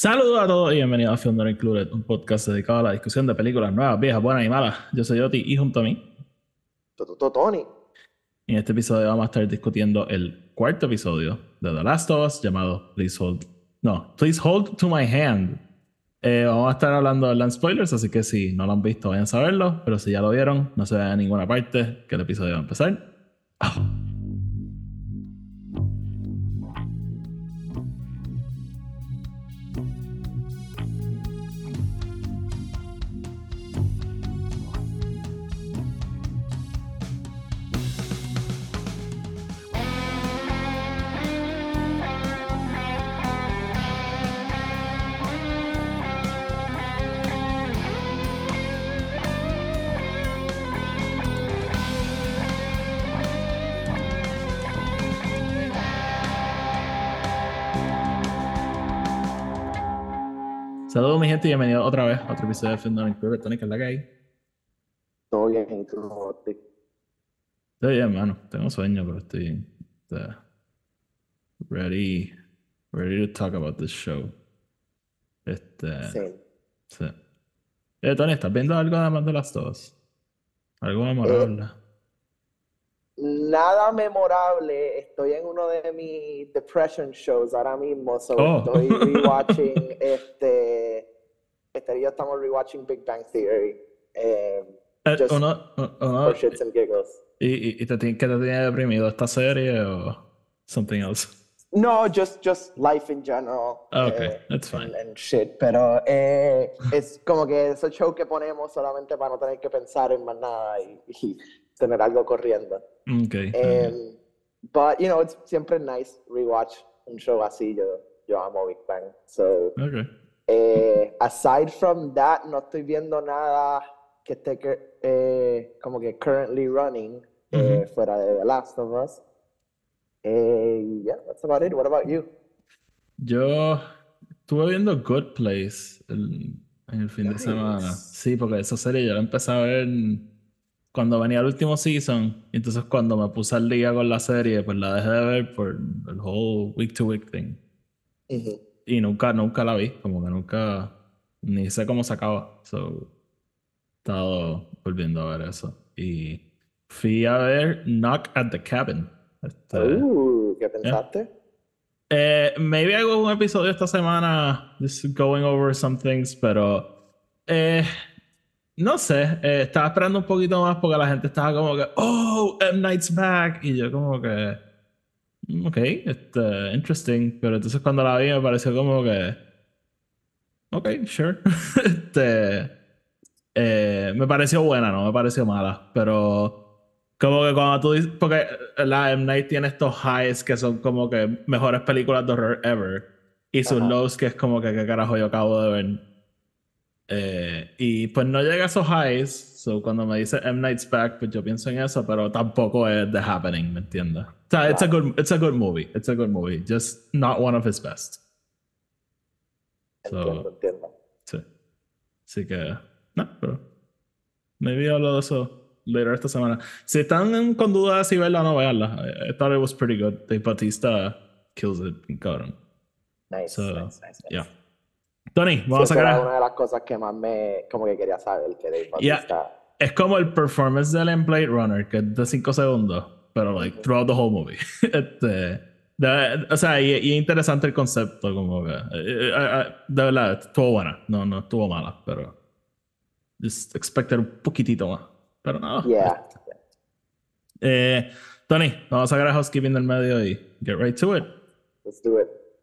Saludos a todos y bienvenidos a Film Not Included, un podcast dedicado a la discusión de películas nuevas, viejas, buenas y malas. Yo soy Oti y junto a mí, Tony. en este episodio vamos a estar discutiendo el cuarto episodio de The Last of Us llamado Please Hold, no, Please Hold to My Hand. Eh, vamos a estar hablando de land spoilers, así que si no lo han visto, vayan a saberlo, pero si ya lo vieron, no se vayan a ninguna parte, que el episodio va a empezar. Gente, y bienvenidos otra vez a otro episodio de Film Included. Tony, ¿qué es la que hay? Todo bien. Estoy bien, hermano. Tengo sueño, pero estoy ready, ready to talk about this show. Este, Sí. sí. Eh, Tony, ¿estás viendo algo además de las dos? ¿Algo memorable? Nada memorable. Estoy en uno de mis depression shows ahora mismo. So Oh. Estoy rewatching este. Este día estamos rewatching Big Bang Theory. eh, Eh, just uno, uno- for shits and giggles. y, y, y te, tiene- ¿Qué te tiene deprimido? ¿Esta serie o something else? No, just, just life in general. Ah, ok, eh, that's fine. and, and shit. Pero eh, es como que ese show que ponemos solamente para no tener que pensar en más nada y, y tener algo corriendo. Ok. Um, but, you know, it's siempre nice rewatch un show así. Yo, yo amo Big Bang. So, ok. Eh, aside from that, no estoy viendo nada que esté eh, como que currently running eh, fuera de The Last of Us. Eh, yeah, that's about it. What about you? Yo estuve viendo Good Place el- en el fin de Nice. semana. Sí, porque esa serie yo la empecé a ver cuando venía el último season. Entonces cuando me puse al día con la serie, pues la dejé de ver por el whole week to week thing. Ujú. Y nunca, nunca la vi, como que nunca, ni sé cómo se acaba. So, he estado volviendo a ver eso. Y fui a ver Knock at the Cabin. Este, Uh, ¿qué pensaste? eh, maybe hago un episodio esta semana, just going over some things, pero eh, no sé, eh, estaba esperando un poquito más porque la gente estaba como que, oh, M. Night's back, y yo como que, ok, este, interesting, pero entonces cuando la vi me pareció como que, ok, sure, este, eh, me pareció buena, no me pareció mala, pero como que cuando tú dices, porque la M. Night tiene estos highs que son como que mejores películas de horror ever. Y sus Ajá. lows que es como que qué carajo yo acabo de ver. Eh, y pues no llega a esos highs. So cuando me dice M. Night's Back, pues yo pienso en eso, pero tampoco es The Happening, ¿me entiendes? O sea, it's a good, it's a good movie. It's a good movie. Just not one of his best. So- Entiendo, entiendo. Sí. Así que, no, pero. Maybe hablo de eso later esta semana. Si están con dudas si verla o no, veanla. I, I thought it was pretty good. Dave Bautista kills it, cabrón. Nice, So, nice, nice, nice. Yeah. Tony, Sí, vamos a esa era sacar. una de las cosas que más me, como que quería saber, que Dave Yeah. Bautista... Es como el performance de él en Blade Runner, que es de 5 segundos, pero like throughout the whole movie. este, de- o sea, y, y es interesante el concepto, como que. eh, eh, eh, de verdad, estuvo buena. No, no estuvo mala, pero. Just expected un poquitito más. Pero no. Yeah. Eh, Tony, vamos a sacar a housekeeping del medio y get right to it. Let's do it.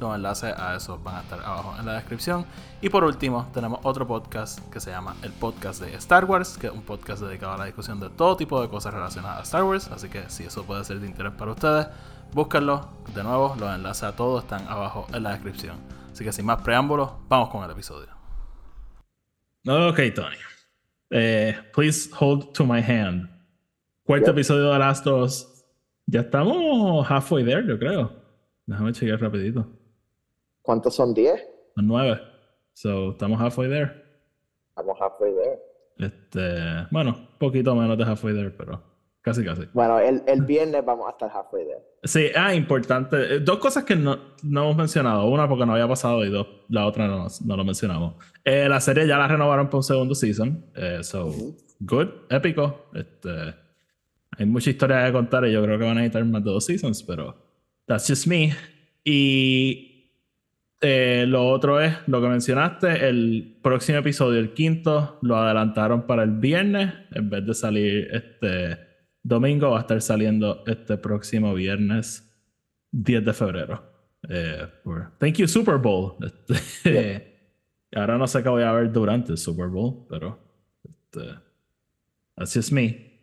Los enlaces a eso van a estar abajo en la descripción. Y por último, tenemos otro podcast que se llama el podcast de Star Wars, que es un podcast dedicado a la discusión de todo tipo de cosas relacionadas a Star Wars. Así que si eso puede ser de interés para ustedes, búsquenlo. De nuevo, los enlaces a todos están abajo en la descripción. Así que sin más preámbulos, vamos con el episodio. Ok, Tony. Eh, please hold to my hand. Cuarto episodio de Last of Us. Ya estamos halfway there, yo creo. Déjame chequear rapidito. ¿Cuántos son 10? Son nueve. So, estamos halfway there. Estamos halfway there. Este, bueno, poquito menos de halfway there, pero casi casi. Bueno, el, el viernes vamos a estar halfway there. Sí, ah, importante. Eh, Dos cosas que no, no hemos mencionado. Una porque no había pasado y dos, la otra no, no lo mencionamos. Eh, la serie ya la renovaron para un segundo season. Eh, so, good, épico. Este, hay mucha historia que contar y yo creo que van a necesitar más de dos seasons, pero that's just me. Y eh, lo otro es lo que mencionaste, el próximo episodio, el quinto, lo adelantaron para el viernes en vez de salir este domingo, va a estar saliendo este próximo viernes 10 de febrero. Eh, por- Thank you Super Bowl. Este, Ahora no sé qué voy a ver durante el Super Bowl, pero este, that's just me.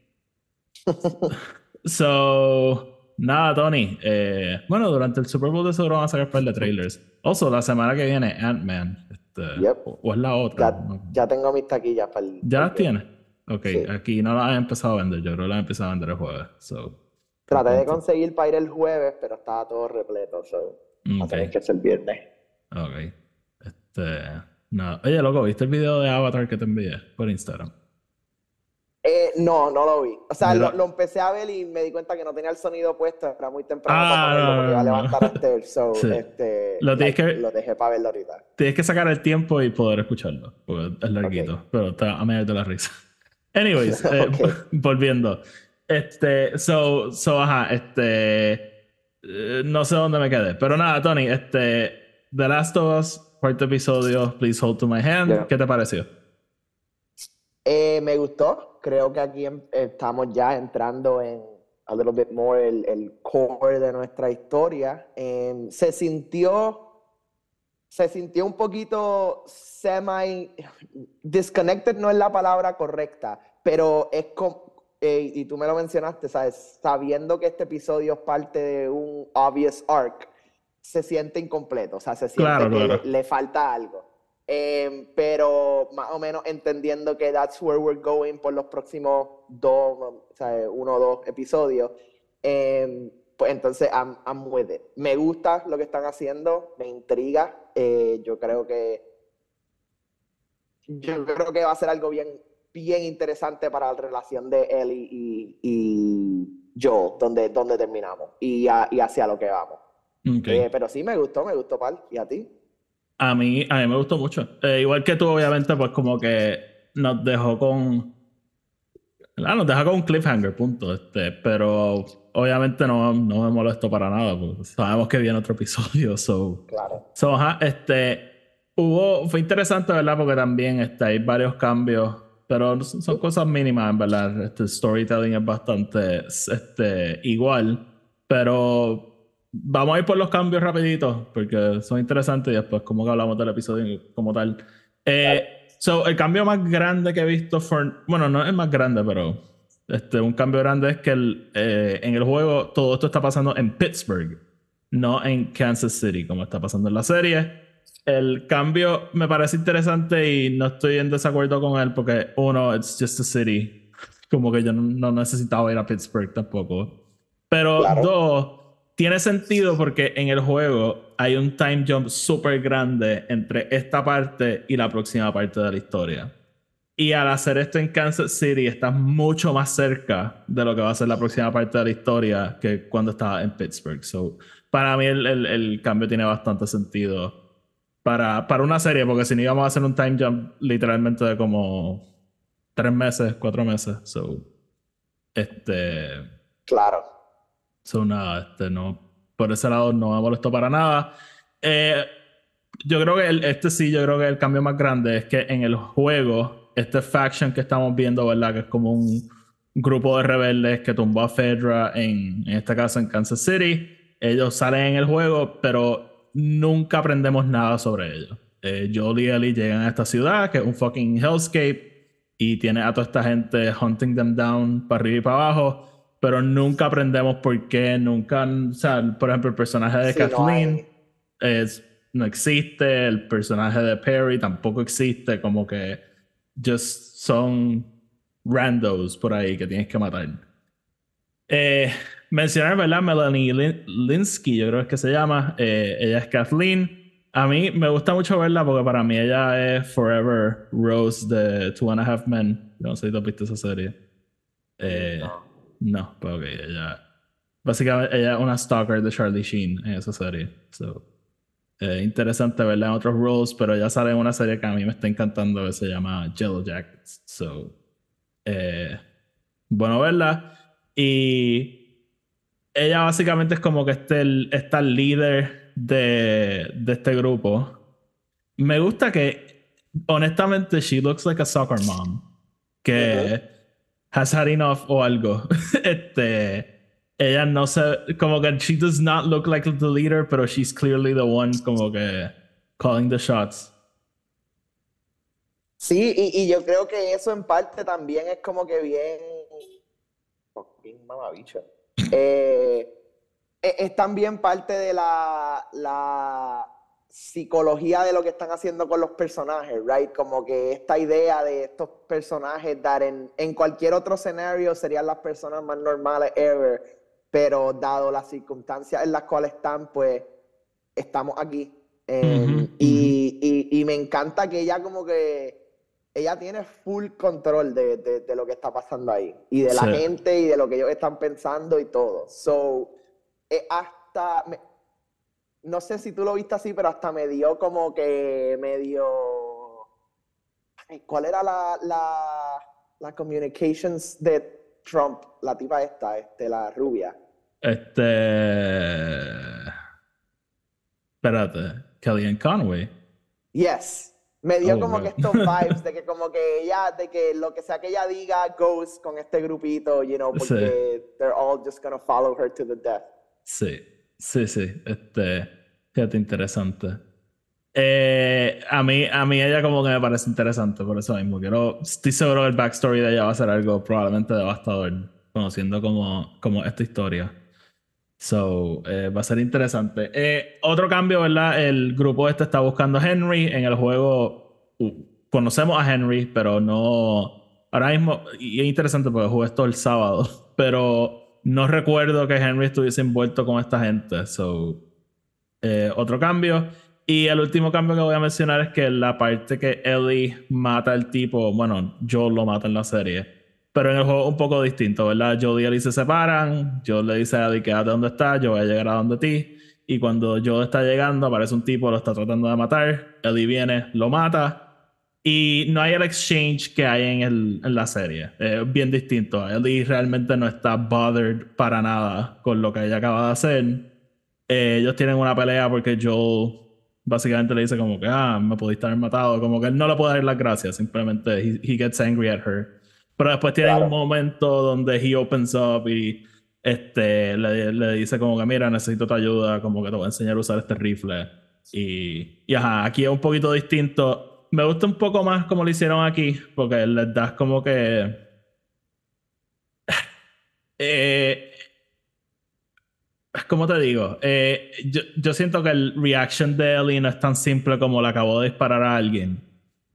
So, nada, Tony. Eh, bueno, durante el Super Bowl de seguro van a sacar un par de trailers. Also, la semana que viene, Ant-Man. Este, Yep. o, o es la otra. Ya, no- ya tengo mis taquillas para el. ¿Ya las tienes? Ok, Sí. aquí no las he empezado a vender. Yo creo que las he empezado a vender el jueves. So, Traté de conseguir para ir el jueves, pero estaba todo repleto. So, va a ok. tener que ser el viernes. Ok. Este. Nada. Oye, loco, ¿viste el video de Avatar que te envié por Instagram? Eh, no, no lo vi. O sea, lo, lo empecé a ver y me di cuenta que no tenía el sonido puesto. Era muy temprano Ah, para porque iba a levantar a Esther. So, Sí. este, Lo tienes like, que- lo dejé para verlo ahorita. Tienes que sacar el tiempo y poder escucharlo. Porque es larguito. Pero está a medio de la risa. Anyways, eh, volviendo. Este, so, so, ajá, este. eh, no sé dónde me quedé. Pero nada, Tony, este. The Last of Us, cuarto episodio, Please Hold to My Hand. Yeah. ¿Qué te pareció? Eh, me gustó. Creo que aquí em- estamos ya entrando en a little bit more el, el core de nuestra historia. Em, se sintió, se sintió un poquito semi disconnected, no es la palabra correcta, pero es como, eh, y tú me lo mencionaste, ¿sabes? Sabiendo que este episodio es parte de un obvious arc, se siente incompleto, o sea, se siente Claro, que claro. Le, le falta algo. Em, pero más o menos entendiendo que that's where we're going por los próximos dos, o sea, uno o dos episodios, em, pues entonces I'm, I'm with it. Me gusta lo que están haciendo, me intriga. eh, yo creo que yo creo que va a ser algo bien, bien interesante para la relación de Ellie y, y Joel, donde, donde terminamos y, a- y hacia lo que vamos. Eh, pero sí, me gustó, me gustó, Pal. ¿Y a ti? A mí, a mí me gustó mucho. Eh, igual que tú, obviamente, pues como que nos dejó con. ¿verdad? Nos deja con un cliffhanger, punto. Este, pero obviamente no, no me molesto para nada, sabemos que viene otro episodio. So, Claro. so, ajá, este, hubo, fue interesante, ¿verdad? Porque también este, hay varios cambios, pero son son cosas mínimas, en verdad. Este, el storytelling es bastante este, igual, pero vamos a ir por los cambios rapiditos, porque son interesantes y después como que hablamos del episodio como tal. Eh, so, el cambio más grande que he visto, for, bueno, no es más grande, pero este, un cambio grande es que el, eh, en el juego todo esto está pasando en Pittsburgh, no en Kansas City, como está pasando en la serie. El cambio me parece interesante y no estoy en desacuerdo con él porque, uno, it's just a city. Como que yo no, no necesitaba ir a Pittsburgh tampoco. Pero Claro. dos, tiene sentido porque en el juego hay un time jump súper grande entre esta parte y la próxima parte de la historia. Y al hacer esto en Kansas City, estás mucho más cerca de lo que va a ser la próxima parte de la historia que cuando estaba en Pittsburgh. So, para mí el, el- el cambio tiene bastante sentido para, para una serie, porque si no íbamos a hacer un time jump literalmente de como tres meses, cuatro meses. So, este. Claro. So, nada, este, no, por ese lado no me molestó para nada. Eh, yo creo que el- este sí, yo creo que el cambio más grande es que en el juego, este faction que estamos viendo, ¿verdad? Que es como un grupo de rebeldes que tumbó a Fedra en, en este caso en Kansas City. Ellos salen en el juego, pero nunca aprendemos nada sobre ellos. Eh, Joel y Ellie llegan a esta ciudad, que es un fucking hellscape, y tiene a toda esta gente hunting them down para arriba y para abajo pero nunca aprendemos por qué, nunca, o sea, por ejemplo, el personaje de Sí, no Kathleen hay- es, no existe, el personaje de Perry tampoco existe, como que just son randos por ahí que tienes que matar. Eh, mencionar, ¿verdad? Melanie Linsky, yo creo es que se llama. Eh, ella es Kathleen. A mí me gusta mucho verla porque para mí ella es Forever Rose de Two and a Half Men. No sé si tú has visto esa serie. Eh, no. Pues ok, ella. Básicamente, ella es una stalker de Charlie Sheen en esa serie. So, eh, interesante verla en otros roles, pero ella sale en una serie que a mí me está encantando que se llama Yellow Jackets. So, eh, bueno verla. Y ella básicamente es como que este, está el líder de, de este grupo. Me gusta que, honestamente, she looks like a soccer mom. Que has had enough o algo. este. Ella no se. Como que she does not look like the leader, pero she's clearly the one, como que. calling the shots. Sí, y, y yo creo que eso en parte también es como que bien. Bien mamabicho. Eh e, es, también parte de la, la, psicología de lo que están haciendo con los personajes, right? Como que esta idea de estos personajes dar en, en cualquier otro escenario serían las personas más normales ever, pero dado las circunstancias en las cuales están, pues estamos aquí. Em, y, y, y, me encanta que ella como que ella tiene full control de, de, lo que está pasando ahí y de la gente y de lo que ellos están pensando y todo. So, eh, hasta, no sé si tú lo viste así, pero hasta me dio como que medio, ¿cuál era la, la, la communications de Trump, la tipa esta, este, la rubia? Este, espérate, Kellyanne Conway. Yes. Me dio oh, como que estos vibes de que como que ella, de que lo que sea que ella diga goes con este grupito, you know, porque they're all just gonna follow her to the death. Sí, sí, sí. Este, fíjate, interesante. Eh, a, mí, a mí ella como que me parece interesante, por eso mismo. Quiero, estoy seguro que el backstory de ella va a ser algo probablemente devastador, conociendo como, como esta historia. So, eh, va a ser interesante. Eh, otro cambio, ¿verdad? El grupo este está buscando a Henry. En el juego uh, conocemos a Henry, pero no... Ahora mismo, y es interesante porque jugué esto el sábado, pero no recuerdo que Henry estuviese envuelto con esta gente. So, eh, otro cambio. Y el último cambio que voy a mencionar es que la parte que Ellie mata al tipo, bueno, Joel lo mata en la serie, pero en el juego un poco distinto, ¿verdad? Joel y Ellie se separan, Joel le dice a Ellie quédate donde está, yo voy a llegar a donde ti. Y cuando Joel está llegando, aparece un tipo, lo está tratando de matar, Ellie viene, lo mata, y no hay el exchange que hay en, el, en la serie. Es bien distinto. Ellie realmente no está bothered para nada con lo que ella acaba de hacer. Eh, ellos tienen una pelea porque Joel básicamente le dice como que, ah, me pudiste haber matado. Como que él no le puede dar las gracias. Simplemente he, gets angry at her. Pero después tienen un momento donde he opens up y este, le, le, dice como que, mira, necesito tu ayuda. Como que te voy a enseñar a usar este rifle. Y, y ajá, aquí es un poquito distinto me gusta un poco más como lo hicieron aquí, porque les das como que. Eh, ¿Cómo te digo? Eh, yo, yo, siento que el reaction de Ellie no es tan simple como le acabó de disparar a alguien.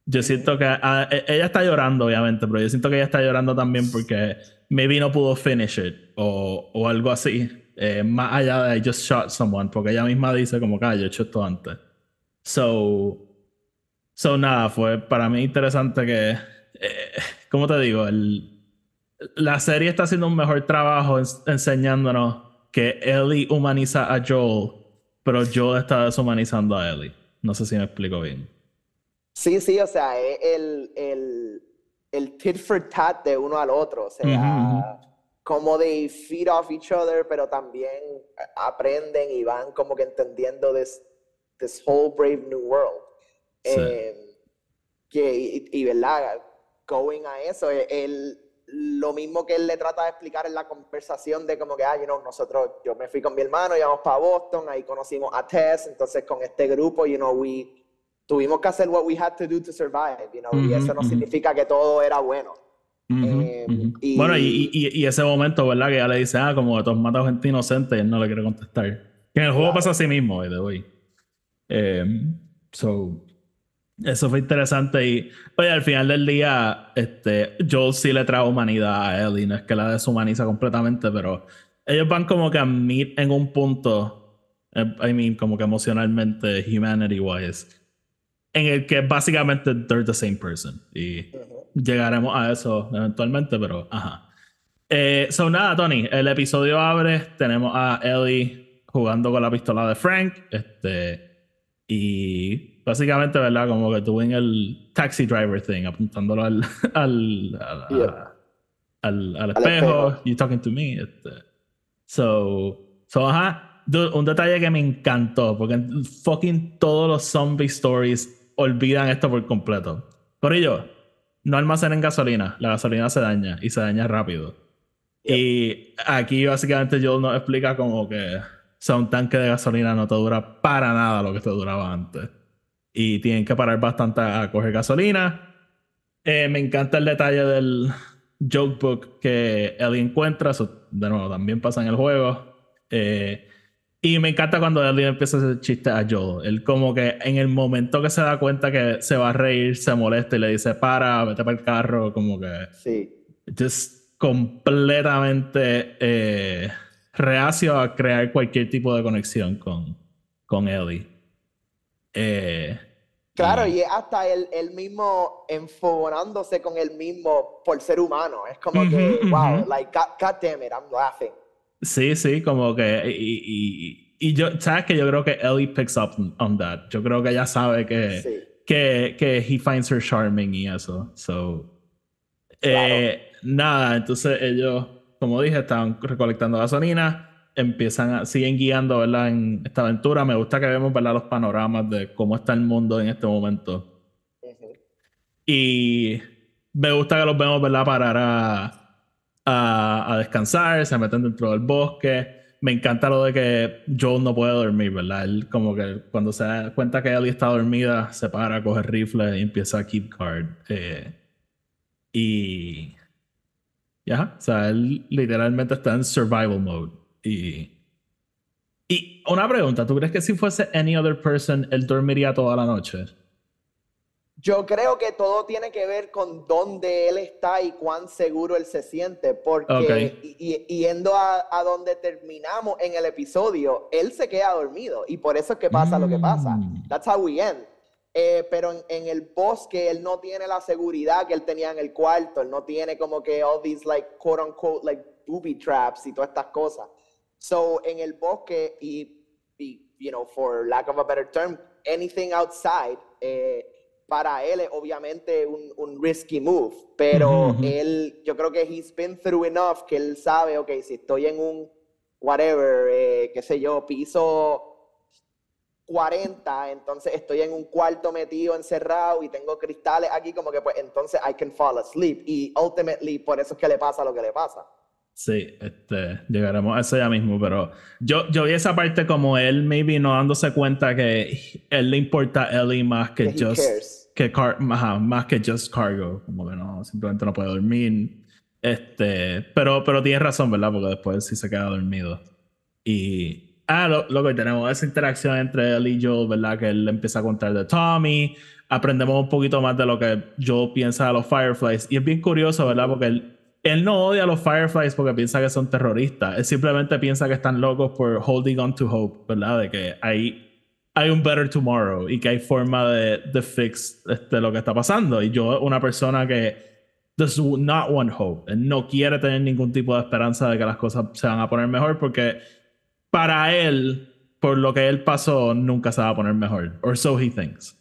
Yo siento que e, ella está llorando, obviamente, pero yo siento que ella está llorando también porque maybe no pudo finish it o, o algo así. Eh, más allá de I just shot someone, porque ella misma dice como que ah, yo he hecho esto antes. So, So, nada, fue para mí interesante que, eh, como te digo, el, la serie está haciendo un mejor trabajo enseñándonos que Ellie humaniza a Joel, pero Joel está deshumanizando a Ellie. No sé si me explico bien. Sí, sí, o sea, el, el, el tit for tat de uno al otro, o sea, como de feed off each other, pero también aprenden y van como que entendiendo this, this whole brave new world. Eh, que, y, verdad, going a eso, él, lo mismo que él le trata de explicar en la conversación de como que, ah, you know, nosotros, yo me fui con mi hermano, íbamos para Boston, ahí conocimos a Tess, entonces con este grupo, you know, we, tuvimos que hacer what we had to do to survive, you know, y eso no significa que todo era bueno. Eh, bueno, y, y, ese momento, ¿verdad? Que ya le dice, ah, como todos matan gente inocente, y él no le quiere contestar. Que en el juego pasa así mismo, de hoy. Eh, so, Eso fue interesante y, oye, al final del día, este, Joel sí le trae humanidad a Ellie, no es que la deshumaniza completamente, pero ellos van como que a meet en un punto, eh, I mean, como que emocionalmente, humanity-wise, en el que básicamente they're the same person. Y llegaremos a eso eventualmente, pero ajá. Eh, so nada, Tony, el episodio abre, tenemos a Ellie jugando con la pistola de Frank, este, y básicamente, ¿verdad? Como que tú en el taxi driver thing, apuntándolo al, al, al, al, espejo, you talking to me. Este. So, so, ajá, un detalle que me encantó, porque fucking todos los zombie stories olvidan esto por completo. Por ello, no almacenen gasolina, la gasolina se daña y se daña rápido. Y aquí básicamente Joel nos explica como que o sea, un tanque de gasolina no te dura para nada lo que te duraba antes. Y tienen que parar bastante a coger gasolina. Eh, me encanta el detalle del jokebook que Ellie encuentra. Eso, de nuevo, también pasa en el juego. Eh, y me encanta cuando Ellie empieza a hacer chistes a Joel. Él como que en el momento que se da cuenta que se va a reír, se molesta y le dice, para, vete para el carro, como que... Sí. Just completamente eh, reacio a crear cualquier tipo de conexión con, con Ellie. Eh, claro, y, hasta él, mismo enfogonándose con él mismo por ser humano. Es como que, wow, like, God, damn it, I'm laughing. Sí, sí, como que. Y, y, yo, ¿sabes que Yo creo que Ellie picks up on that. Yo creo que ella sabe que, que, que he finds her charming y eso. So. Eh, nada, entonces ellos, como dije, estaban recolectando gasolina, empiezan a, siguen guiando, ¿verdad? En esta aventura. Me gusta que vemos, ¿verdad? Los panoramas de cómo está el mundo en este momento. Y me gusta que los vemos, ¿verdad? Parar a, a, descansar, se meten dentro del bosque. Me encanta lo de que Joel no puede dormir, ¿verdad? Él como que cuando se da cuenta que Ellie está dormida, se para, coge rifle y empieza a keep card. Eh, y ya, o sea, él literalmente está en survival mode. Y, y una pregunta, ¿tú crees que si fuese any other person, él dormiría toda la noche? Yo creo que todo tiene que ver con dónde él está y cuán seguro él se siente, porque y, yendo a, a, donde terminamos en el episodio, él se queda dormido y por eso es que pasa lo que pasa. Mm. That's how we end. Eh, pero en, el bosque él no tiene la seguridad que él tenía en el cuarto, él no tiene como que all these like quote unquote like booby traps y todas estas cosas. So en el bosque y, you know, for lack of a better term, anything outside, eh, para él es obviamente un, un risky move, pero él, yo creo que he's been through enough que él sabe, ok, si estoy en un whatever, eh, qué sé yo, piso 40, entonces estoy en un cuarto metido, encerrado y tengo cristales aquí, como que pues entonces I can fall asleep. Y ultimately por eso es que le pasa lo que le pasa. Sí, este, llegaremos a eso ya mismo, pero yo, yo vi esa parte como él maybe no dándose cuenta que él le importa a Ellie más que, just que más, que just cargo, como que no, simplemente no puede dormir. Este, pero, pero tiene razón, ¿verdad? Porque después sí se queda dormido. Y Ah, lo, que tenemos esa interacción entre él y Joel, ¿verdad? Que él empieza a contar de Tommy. Aprendemos un poquito más de lo que Joel piensa de los Fireflies. Y es bien curioso, ¿verdad? Porque él, él no odia a los Fireflies porque piensa que son terroristas. Él simplemente piensa que están locos por holding on to hope, ¿verdad? De que hay, hay un better tomorrow y que hay forma de, de fix este, lo que está pasando. Y yo, una persona que does not want hope, no quiere tener ningún tipo de esperanza de que las cosas se van a poner mejor porque para él, por lo que él pasó, nunca se va a poner mejor. Or so he thinks.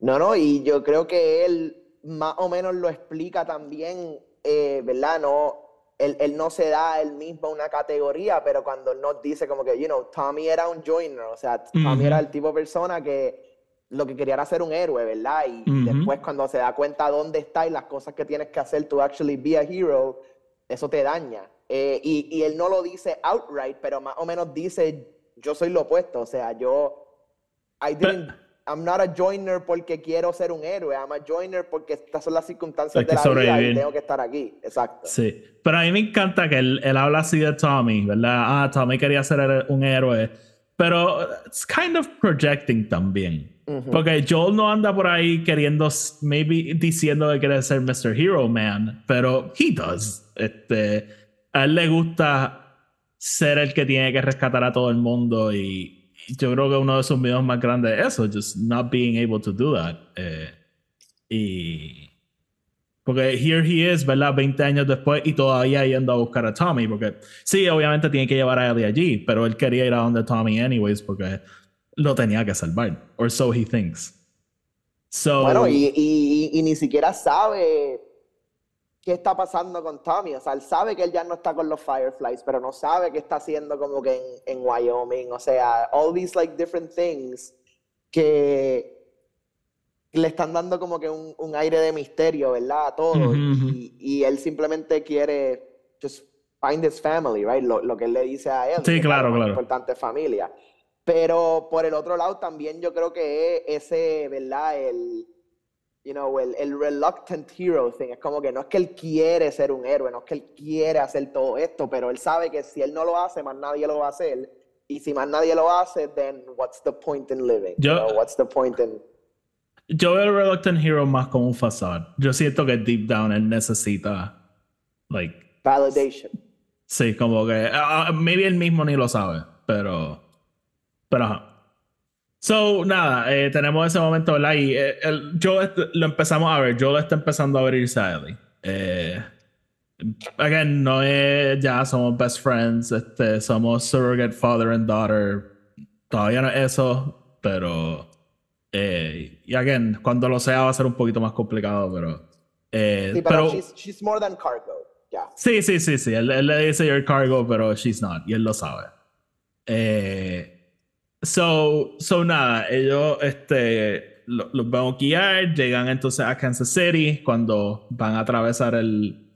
No, no, y yo creo que él más o menos lo explica también, eh, ¿verdad? No, él, él, no se da él mismo una categoría, pero cuando él nos dice como que, you know, Tommy era un joiner, o sea, Tommy era el tipo de persona que lo que quería era ser un héroe, ¿verdad? Y, después cuando se da cuenta dónde está y las cosas que tienes que hacer to actually be a hero, eso te daña. Eh, y, y, él no lo dice outright, pero más o menos dice, yo soy lo opuesto, o sea, yo, I didn't, I'm not a joiner porque quiero ser un héroe, I'm a joiner porque estas son las circunstancias de la vida y tengo que estar aquí, exacto. Sí, pero a mí me encanta que él, él habla así de Tommy, ¿verdad? Ah, Tommy quería ser un héroe, pero it's kind of projecting también. Porque Joel no anda por ahí queriendo, maybe diciendo que quiere ser Mr. Hero Man, pero he does. Este, a él le gusta ser el que tiene que rescatar a todo el mundo y yo creo que uno de sus miedos más grandes es eso, just not being able to do that. Eh, y porque here he is, ¿verdad? 20 años después y todavía yendo a buscar a Tommy. Porque sí, obviamente tiene que llevar a Ellie allí, pero él quería ir a donde Tommy anyways porque lo tenía que salvar. Or so he thinks. So, bueno, y, y, y, ni siquiera sabe qué está pasando con Tommy. O sea, él sabe que él ya no está con los Fireflies, pero no sabe qué está haciendo como que en, en Wyoming. O sea, all these like different things que le están dando como que un, un aire de misterio, ¿verdad? A todo. y, y, él simplemente quiere just find his family, right? Lo, lo que él le dice a él. Sí, claro, claro. Importante familia. Pero por el otro lado también yo creo que ese, ¿verdad? El, you know, el, el reluctant hero thing. Es como que no es que él quiere ser un héroe, no es que él quiere hacer todo esto, pero él sabe que si él no lo hace, más nadie lo va a hacer. Y si más nadie lo hace, then what's the point in living? Yo, you know, what's the point in yo veo el Reluctant Hero más como un facade. Yo siento que deep down él necesita, like... Validation. Sí, como que... Uh, maybe él mismo ni lo sabe, pero... Pero ajá. So, nada, eh, tenemos ese momento, ¿verdad? Y eh, el, yo lo empezamos a ver. Yo lo está empezando a abrirse a Ellie. Eh, again, no es... Ya somos best friends. Este, somos surrogate father and daughter. Todavía no es eso, pero eh, y again, cuando lo sea va a ser un poquito más complicado, pero. Eh, sí, pero, she's, she's, more than cargo. Yeah. Sí, sí, sí, sí. Él, le dice you're cargo, pero she's not. Y él lo sabe. Eh, so, so nada, ellos este, los, los vemos guiar, llegan entonces a Kansas City cuando van a atravesar el.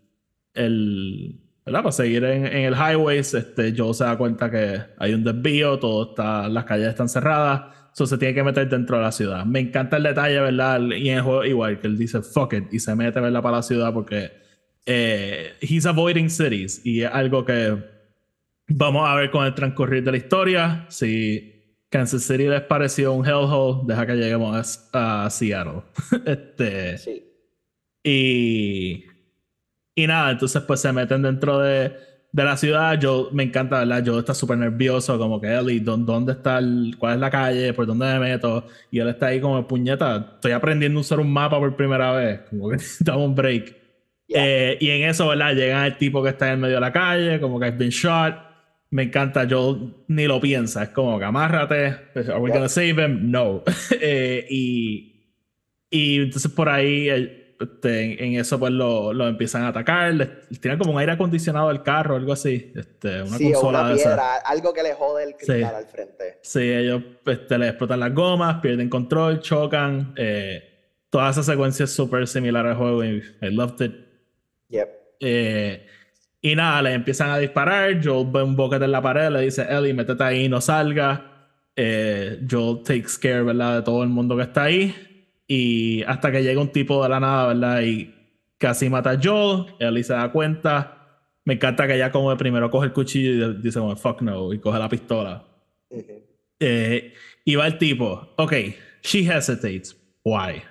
el ¿verdad? Para seguir en, en el highway, este, Joe se da cuenta que hay un desvío, todo está, las calles están cerradas se tiene que meter dentro de la ciudad. Me encanta el detalle, ¿verdad? Y en el juego igual, que él dice fuck it y se mete, ¿verdad? Para la ciudad porque eh, he's avoiding cities y es algo que vamos a ver con el transcurrir de la historia. Si Kansas City les pareció un hellhole, deja que lleguemos a, Seattle. este, sí. Y, y nada, entonces pues se meten dentro de de la ciudad, yo me encanta, ¿verdad? Yo está súper nervioso, como que Ellie, ¿dónde está el, cuál es la calle? ¿Por dónde me meto? Y él está ahí como puñeta, estoy aprendiendo a usar un mapa por primera vez, como que damos un break. Eh, y en eso, ¿verdad? Llega el tipo que está en medio de la calle, como que has been shot. Me encanta, yo ni lo piensa, es como que amárrate, ¿are we gonna save him? No. eh, y, y entonces por ahí este, en, eso pues lo, lo, empiezan a atacar, les, tienen como un aire acondicionado al carro, algo así, este, una sí, consola una piedra, algo que le jode el cristal al frente. Sí, ellos este, les explotan las gomas, pierden control, chocan, eh, toda esa secuencia es súper similar al juego y I loved it. Yep. Eh, y nada, le empiezan a disparar, Joel ve un boquete en la pared, le dice, Ellie, métete ahí, no salga. Eh, Joel takes care, ¿verdad? De todo el mundo que está ahí. Y hasta que llega un tipo de la nada, ¿verdad? Y casi mata a Joel. Ellie se da cuenta. Me encanta que ella como de primero coge el cuchillo y dice como fuck no y coge la pistola. eh, y va el tipo. Ok, she hesitates. Why?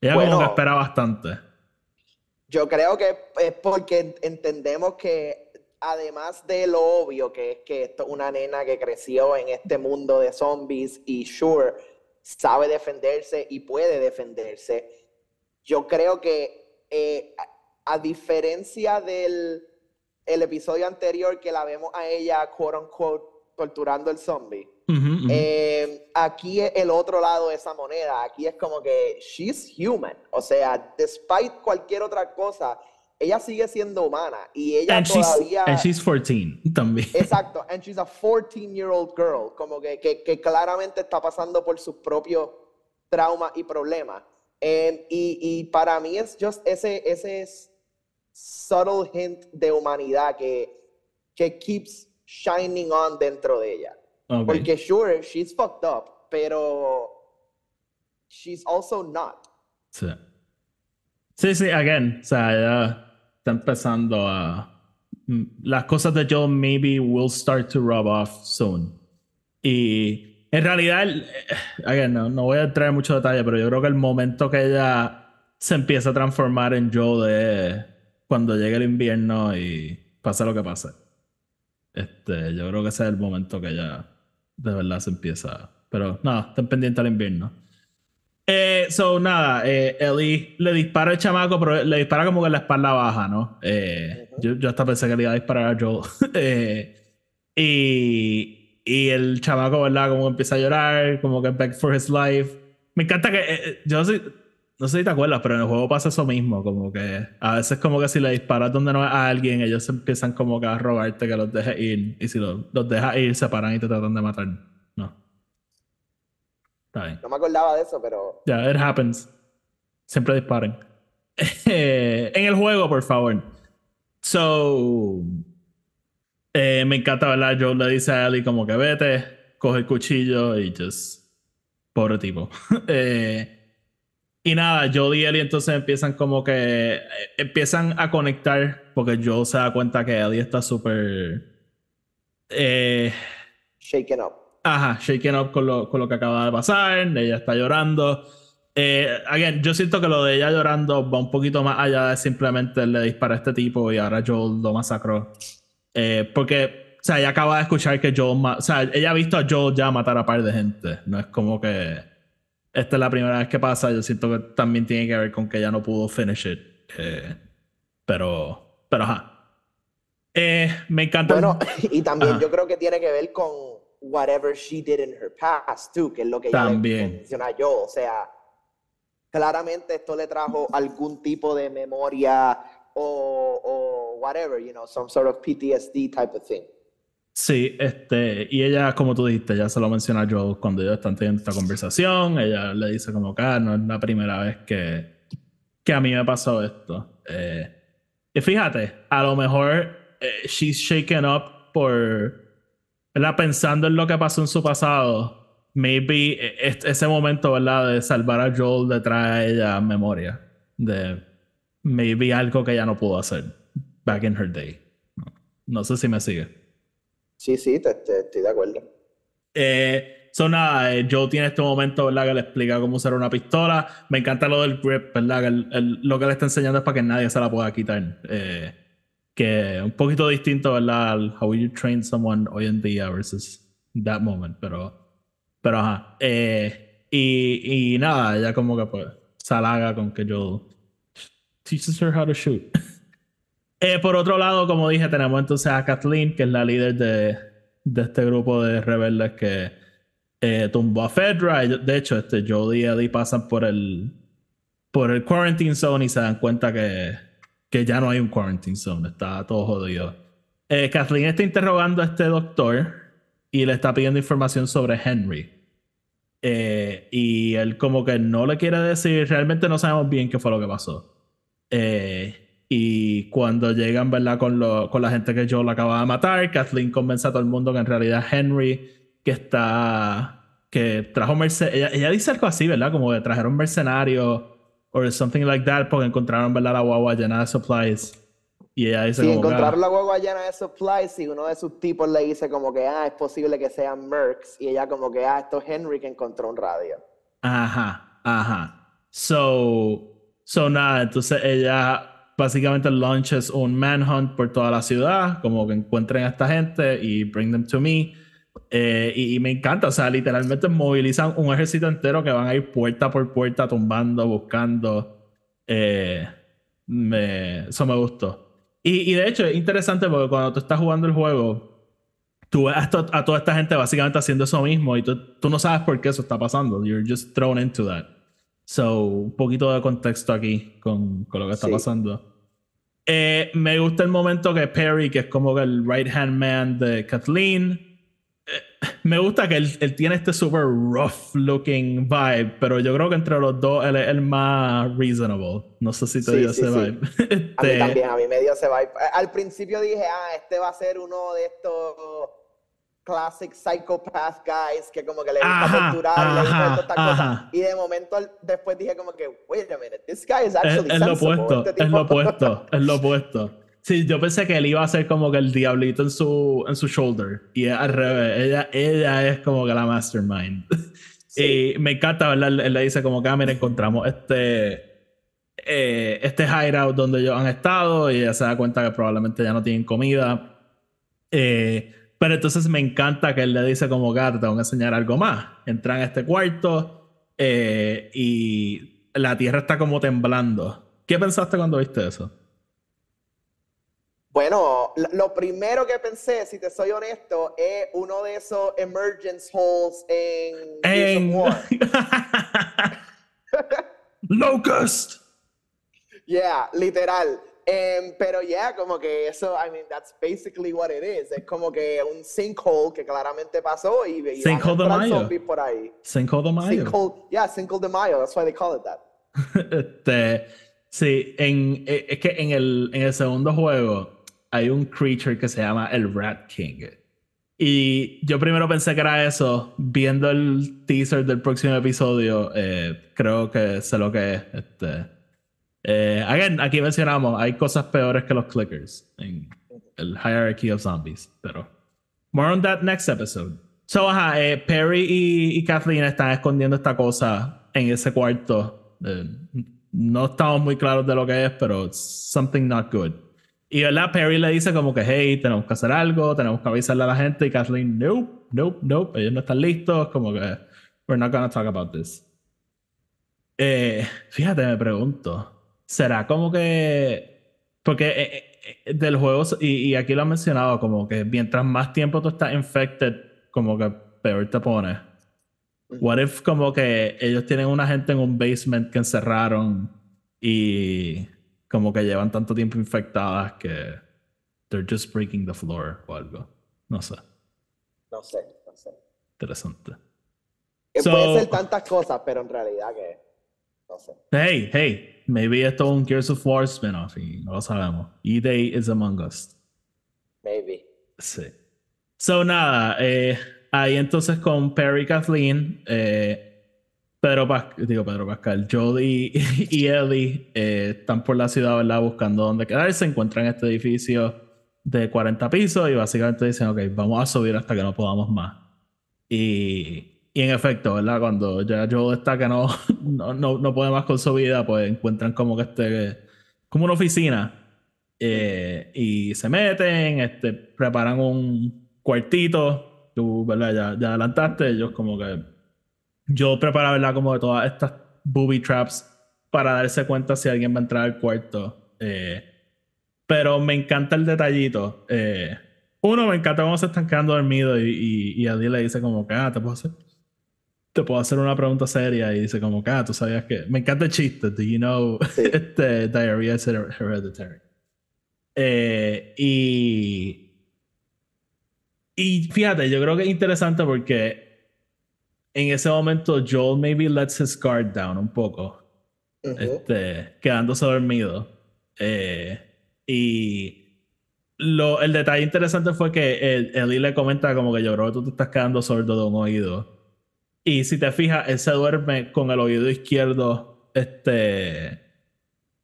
Ella como que espera bastante. Yo creo que es porque entendemos que además de lo obvio que es que esto es una nena que creció en este mundo de zombies y sure sabe defenderse y puede defenderse. Yo creo que eh, a, diferencia del el episodio anterior que la vemos a ella, quote unquote, torturando el zombie, eh, aquí es el otro lado de esa moneda. Aquí es como que she's human. O sea, despite cualquier otra cosa, ella sigue siendo humana y ella todavía... and she's 14 también. Exacto, and she's a 14-year-old girl, como que, que, que, claramente está pasando por sus propios traumas y problemas. y, y, para mí es just ese, ese subtle hint de humanidad que, que keeps shining on dentro de ella. Porque sure, she's fucked up, pero she's also not. Sí. Sí, sí, again, o sea, ya está empezando a... Mm, las cosas de Joe maybe will start to rub off soon. Y en realidad, again, no, no voy a entrar en mucho detalle, pero yo creo que el momento que ella se empieza a transformar en Joe de cuando llegue el invierno y pase lo que pase. Este, yo creo que ese es el momento que ella de verdad se empieza. Pero nada, estén pendientes al invierno. Eh, so, nada, eh, Ellie le dispara al chamaco, pero le dispara como que en la espalda baja, ¿no? Eh, yo, yo, hasta pensé que le iba a disparar a Joel. eh, y, y el chamaco, ¿verdad? Como empieza a llorar, como que back for his life. Me encanta que. Eh, eh, yo soy, no sé si te acuerdas, pero en el juego pasa eso mismo. Como que a veces, como que si le disparas donde no es a alguien, ellos empiezan como que a rogarte que los dejes ir. Y si los, los dejas ir, se paran y te tratan de matar. No. No me acordaba de eso, pero. Ya, yeah, it happens. Siempre disparen. en el juego, por favor. So. Eh, me encanta, ¿verdad? Joe le dice a Ellie como que vete, coge el cuchillo y just. Pobre tipo. eh, y nada, Joe y Ellie entonces empiezan como que. Eh, empiezan a conectar porque Joe se da cuenta que Ellie está súper. Eh, Shaken up. Ajá, shaken up con lo, con lo que acaba de pasar. Ella está llorando. Eh, again, yo siento que lo de ella llorando va un poquito más allá de simplemente le dispara a este tipo y ahora Joel lo masacró. Porque, o sea, ella acaba de escuchar que Joel. O sea, ella ha visto a Joel ya matar a par de gente. No es como que. Esta es la primera vez que pasa. Yo siento que también tiene que ver con que ella no pudo finish it. Eh, pero. Pero ajá. Eh, me encanta. Bueno, y también ajá. yo creo que tiene que ver con whatever she did in her past, too, que es lo que También. ya menciona yo. O sea, claramente esto le trajo algún tipo de memoria o, o whatever, you know, some sort of PTSD type of thing. Sí, este, y ella, como tú dijiste, ya se lo menciona yo cuando ellos están teniendo esta conversación. Ella le dice como que ah, no es la primera vez que, que a mí me pasó esto. Eh, y fíjate, a lo mejor eh, she's shaken up por ¿verdad? Pensando en lo que pasó en su pasado, maybe ese momento, ¿verdad? De salvar a Joel le trae a ella memoria de maybe algo que ella no pudo hacer back in her day. No sé si me sigue. Sí, sí, te, te, estoy de acuerdo. Eh, so nada, eh, Joel tiene este momento, ¿verdad? Que le explica cómo usar una pistola. Me encanta lo del grip, ¿verdad? Que el, el, lo que le está enseñando es para que nadie se la pueda quitar. Eh, que un poquito distinto, ¿verdad? Al how you train someone hoy en día versus that moment, pero, pero ajá. Eh, y, y nada, ella como que pues se halaga con que yo teaches her how to shoot. eh, por otro lado, como dije, tenemos entonces a Kathleen, que es la líder de, de este grupo de rebeldes que eh, tumbó a Fedra. De hecho, este Jodie y Eddie pasan por el por el quarantine zone y se dan cuenta que que ya no hay un quarantine zone, está todo jodido. Eh, Kathleen está interrogando a este doctor y le está pidiendo información sobre Henry. Eh, y él como que no le quiere decir, realmente no sabemos bien qué fue lo que pasó. Eh, y cuando llegan, ¿verdad? Con, lo, con la gente que Joel acaba de matar, Kathleen convence a todo el mundo que en realidad Henry, que está... que trajo mercenarios... Ella, ella dice algo así, ¿verdad? Como que trajeron mercenarios or something like that, porque encontraron ¿verdad? la guagua llena de supplies. Y ella dice sí, como, encontraron la guagua llena de supplies y uno de sus tipos le dice como que, ah, es posible que sean Mercs. Y ella como que, ah, esto es Henry que encontró un radio. Ajá, ajá. So, so nada, entonces ella básicamente launches un manhunt por toda la ciudad, como que encuentren a esta gente y bring them to me. Eh, y, y, me encanta, o sea, literalmente movilizan un ejército entero que van a ir puerta por puerta tumbando, buscando. Eh, me, eso me gustó. Y, y, de hecho es interesante porque cuando tú estás jugando el juego, tú ves a, to, a toda esta gente básicamente haciendo eso mismo y tú, tú, no sabes por qué eso está pasando. You're just thrown into that. So, un poquito de contexto aquí con, con lo que está sí. pasando. Eh, me gusta el momento que Perry, que es como que el right hand man de Kathleen, me gusta que él, él, tiene este super rough looking vibe, pero yo creo que entre los dos él es el más reasonable. No sé si te sí, dio sí, ese vibe. este... A mí también, a mí me dio ese vibe. Al principio dije, ah, este va a ser uno de estos classic psychopath guys que como que le gusta ajá, torturar, le gusta ajá, estas cosas. Y de momento después dije como que, wait a minute, this guy is actually es, es lo opuesto, este es lo opuesto, es lo opuesto. Sí, yo pensé que él iba a ser como que el diablito en su, en su shoulder. Y al revés, ella, ella es como que la mastermind. Y me encanta, ¿verdad? Él, le dice como que, ah, mira, encontramos este, eh, este hideout donde ellos han estado y ella se da cuenta que probablemente ya no tienen comida. Eh, pero entonces me encanta que él le dice como que, te tengo que enseñar algo más. Entran a este cuarto eh, y la tierra está como temblando. ¿Qué pensaste cuando viste eso? Bueno, lo primero que pensé, si te soy honesto, es uno de esos emergence holes en, en... War. Locust. Yeah, literal. Um, pero ya, yeah, como que eso, I mean, that's basically what it is. Es como que un sinkhole que claramente pasó y, y sinkhole de Mayo. por ahí. Sinkhole de Mayo. Sinkhole, yeah, sinkhole de Mayo. That's why they call it that. este, sí, en, eh, es que en el, en el segundo juego hay un creature que se llama el Rat King. Y yo primero pensé que era eso. Viendo el teaser del próximo episodio, eh, creo que sé lo que es. Este, eh, again, aquí mencionamos, hay cosas peores que los clickers en el hierarchy of zombies. Pero more on that next episode. So, ajá, eh, Perry y, Kathleen están escondiendo esta cosa en ese cuarto. no estamos muy claros de lo que es, pero it's something not good. Y ¿verdad? Perry le dice como que, hey, tenemos que hacer algo, tenemos que avisarle a la gente. Y Kathleen, nope, nope, nope, ellos no están listos, como que, we're not gonna talk about this. Eh, fíjate, me pregunto, ¿será como que, porque eh, eh, del juego, y, y, aquí lo han mencionado, como que mientras más tiempo tú estás infected, como que peor te pone. What if como que ellos tienen una gente en un basement que encerraron y como que llevan tanto tiempo infectadas que they're just breaking the floor o algo. No sé. No sé, no sé. Interesante. puede ser tantas cosas, pero en realidad que no sé. Hey, hey, maybe esto es un Gears of War spin-off y no lo sabemos. E-Day is among us. Maybe. Sí. So nada, eh, ahí entonces con Perry y Kathleen, eh, Pedro Pascal, digo Pedro Pascal, Jody y Ellie eh, están por la ciudad, ¿verdad? Buscando dónde quedarse. Encuentran este edificio de 40 pisos y básicamente dicen, ok, vamos a subir hasta que no podamos más. Y, y en efecto, ¿verdad? Cuando ya Jody está que no, no, no, puede más con su vida, pues encuentran como que este, como una oficina. Eh, y se meten, este, preparan un cuartito. Tú, ¿verdad? Ya, ya adelantaste, ellos como que yo preparaba, ¿verdad? Como de todas estas booby traps para darse cuenta si alguien va a entrar al cuarto. Eh, pero me encanta el detallito. Eh, uno, me encanta cómo se están quedando dormidos y, y, a le dice como que, ah, te puedo hacer, te puedo hacer una pregunta seria y dice como ah, tú sabías que... Me encanta el chiste, do you know este, diarrhea is hereditary. Eh, y... Y fíjate, yo creo que es interesante porque en ese momento Joel maybe lets his guard down un poco, este, quedándose dormido. Eh, y lo, el detalle interesante fue que Ellie le comenta como que yo creo que tú te estás quedando sordo de un oído. Y si te fijas, él se duerme con el oído izquierdo este,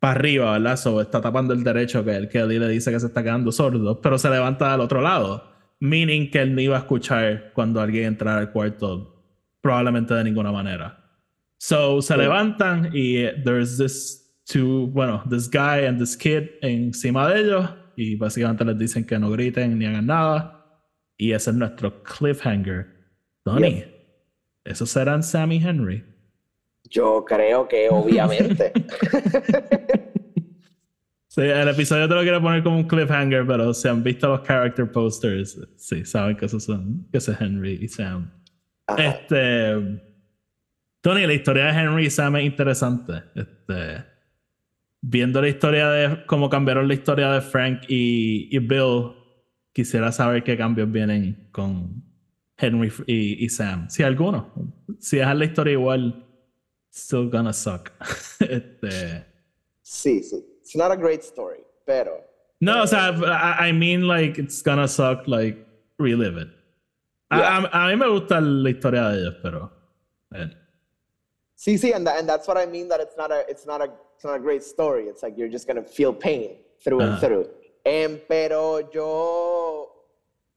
para arriba, ¿verdad? So, está tapando el derecho que, que Ellie le dice que se está quedando sordo, pero se levanta al otro lado. Meaning que él no iba a escuchar cuando alguien entrara al cuarto probablemente de ninguna manera. So se levantan y there's this two, bueno, this guy and this kid encima de ellos y básicamente les dicen que no griten ni hagan nada. Y ese es nuestro cliffhanger. Donnie, ¿esos serán Sammy Henry? Yo creo que obviamente. sí, el episodio te lo quiero poner como un cliffhanger, pero si han visto los character posters, sí, saben que esos son, que ese es Henry y Sam. Este. Tony, la historia de Henry y Sam es interesante. Este, viendo la historia de cómo cambiaron la historia de Frank y, Bill, quisiera saber qué cambios vienen con Henry y, Sam. Si alguno. Si dejan la historia igual, still gonna suck. este, sí, sí. It's not a great story, pero. No, o sea, I mean, like, it's gonna suck, like, relive it. A, mí me gusta la historia de ellos, pero. Sí, sí, and, and that's what I mean that it's not a it's not a it's not a great story. It's like you're just gonna feel pain through and through. Em, pero yo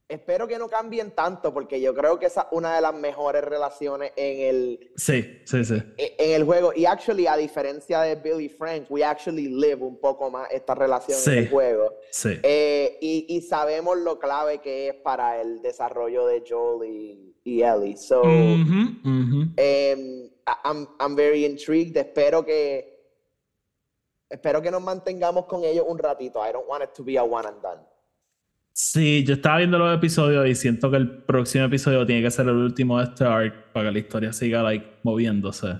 espero que no cambien tanto porque yo creo que esa es una de las mejores relaciones en el sí sí sí. e, en el juego. Y actually a diferencia de Billy Frank we actually live un poco más esta relación en el juego. sí. Eh, y, y, sabemos lo clave que es para el desarrollo de Joel y, y Ellie. So um, I'm, I'm very intrigued. Espero que espero que nos mantengamos con ellos un ratito. I don't want it to be a one and done Sí, yo estaba viendo los episodios y siento que el próximo episodio tiene que ser el último de este arc para que la historia siga like, moviéndose.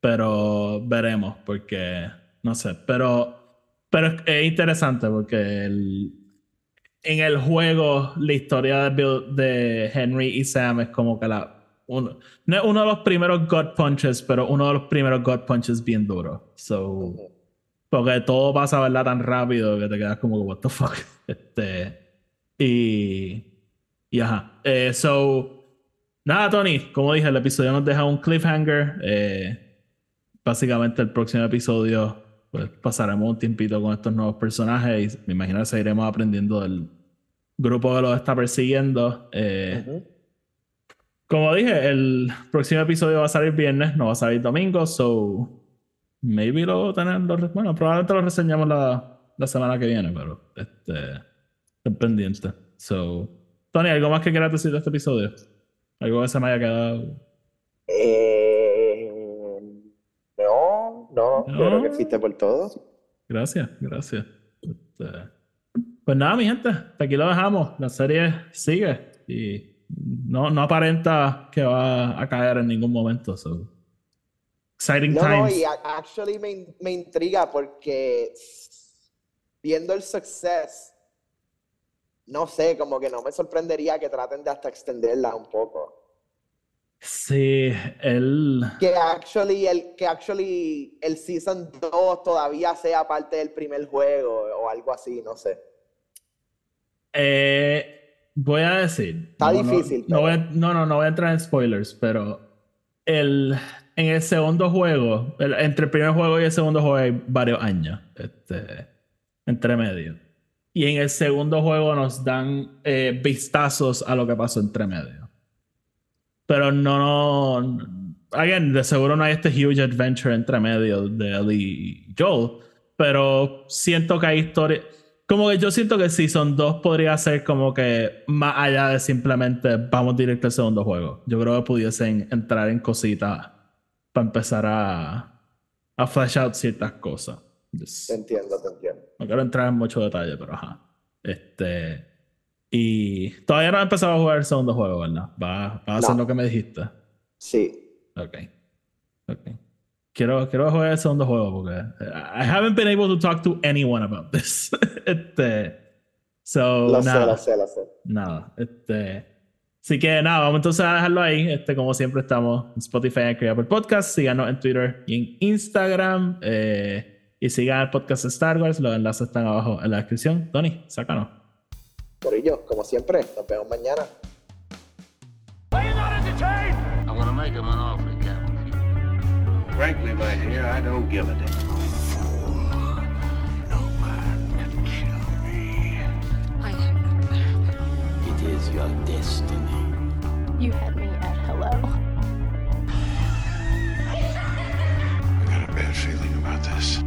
Pero veremos, porque no sé. Pero, pero es, interesante porque el, en el juego la historia de, de, Henry y Sam es como que la. Uno, no es uno de los primeros God Punches, pero uno de los primeros God Punches bien duro. So, porque todo pasa, ¿verdad? Tan rápido que te quedas como, what the fuck. Este. Y, y ajá. Eh, so, nada, Tony, como dije, el episodio nos deja un cliffhanger. Eh, básicamente, el próximo episodio, pues pasaremos un tiempito con estos nuevos personajes y me imagino que seguiremos aprendiendo del grupo que los está persiguiendo. Eh, como dije, el próximo episodio va a salir viernes, no va a salir domingo, so maybe lo tenemos, bueno, probablemente lo reseñamos la, la semana que viene, pero este pendiente. So, Tony, ¿algo más que quieras decir de este episodio? ¿Algo que se me haya quedado? Eh, no, no, no, creo que existe por todo. Gracias, gracias. Este, pues nada, mi gente, aquí lo dejamos. La serie sigue y no, no aparenta que va a caer en ningún momento. So. Exciting times. No, y actually me, me intriga porque viendo el success no sé, como que no me sorprendería que traten de hasta extenderla un poco. Sí, el... Que actually el, que actually el Season 2 todavía sea parte del primer juego o algo así, no sé. Eh, voy a decir... Está difícil. No, no, no, no, voy a entrar en spoilers, pero el, en el segundo juego, entre el primer juego y el segundo juego hay varios años este, entre medio. Y en el segundo juego nos dan eh, vistazos a lo que pasó entre medio. Pero no, no. Again, de seguro no hay este huge adventure entre medio de Ellie y Joel. Pero siento que hay historia. Como que yo siento que Season 2 podría ser como que más allá de simplemente vamos directo al segundo juego. Yo creo que pudiesen entrar en cositas para empezar a, a flash out ciertas cosas. Te entiendo, te entiendo. No quiero entrar en mucho detalle, pero ajá. Este. Y todavía no he empezado a jugar el segundo juego, ¿verdad? Va, va a hacer lo que me dijiste. Sí. Ok. Ok. Quiero, quiero jugar el segundo juego porque I haven't been able to talk to anyone about this. este. So, lo nada. sé, lo sé, sé. Nada. Este. Así que nada, vamos entonces a dejarlo ahí. Este, como siempre, estamos en Spotify y Apple Podcast. Síganos en Twitter y en Instagram. Eh, y sigan el podcast de Star Wars, los enlaces están abajo en la descripción. Tony, sácanos. Por ello, como siempre, nos vemos mañana. Frankly, my dear, I don't give a damn. is your destiny. You had me at hello. I got a bad feeling about this.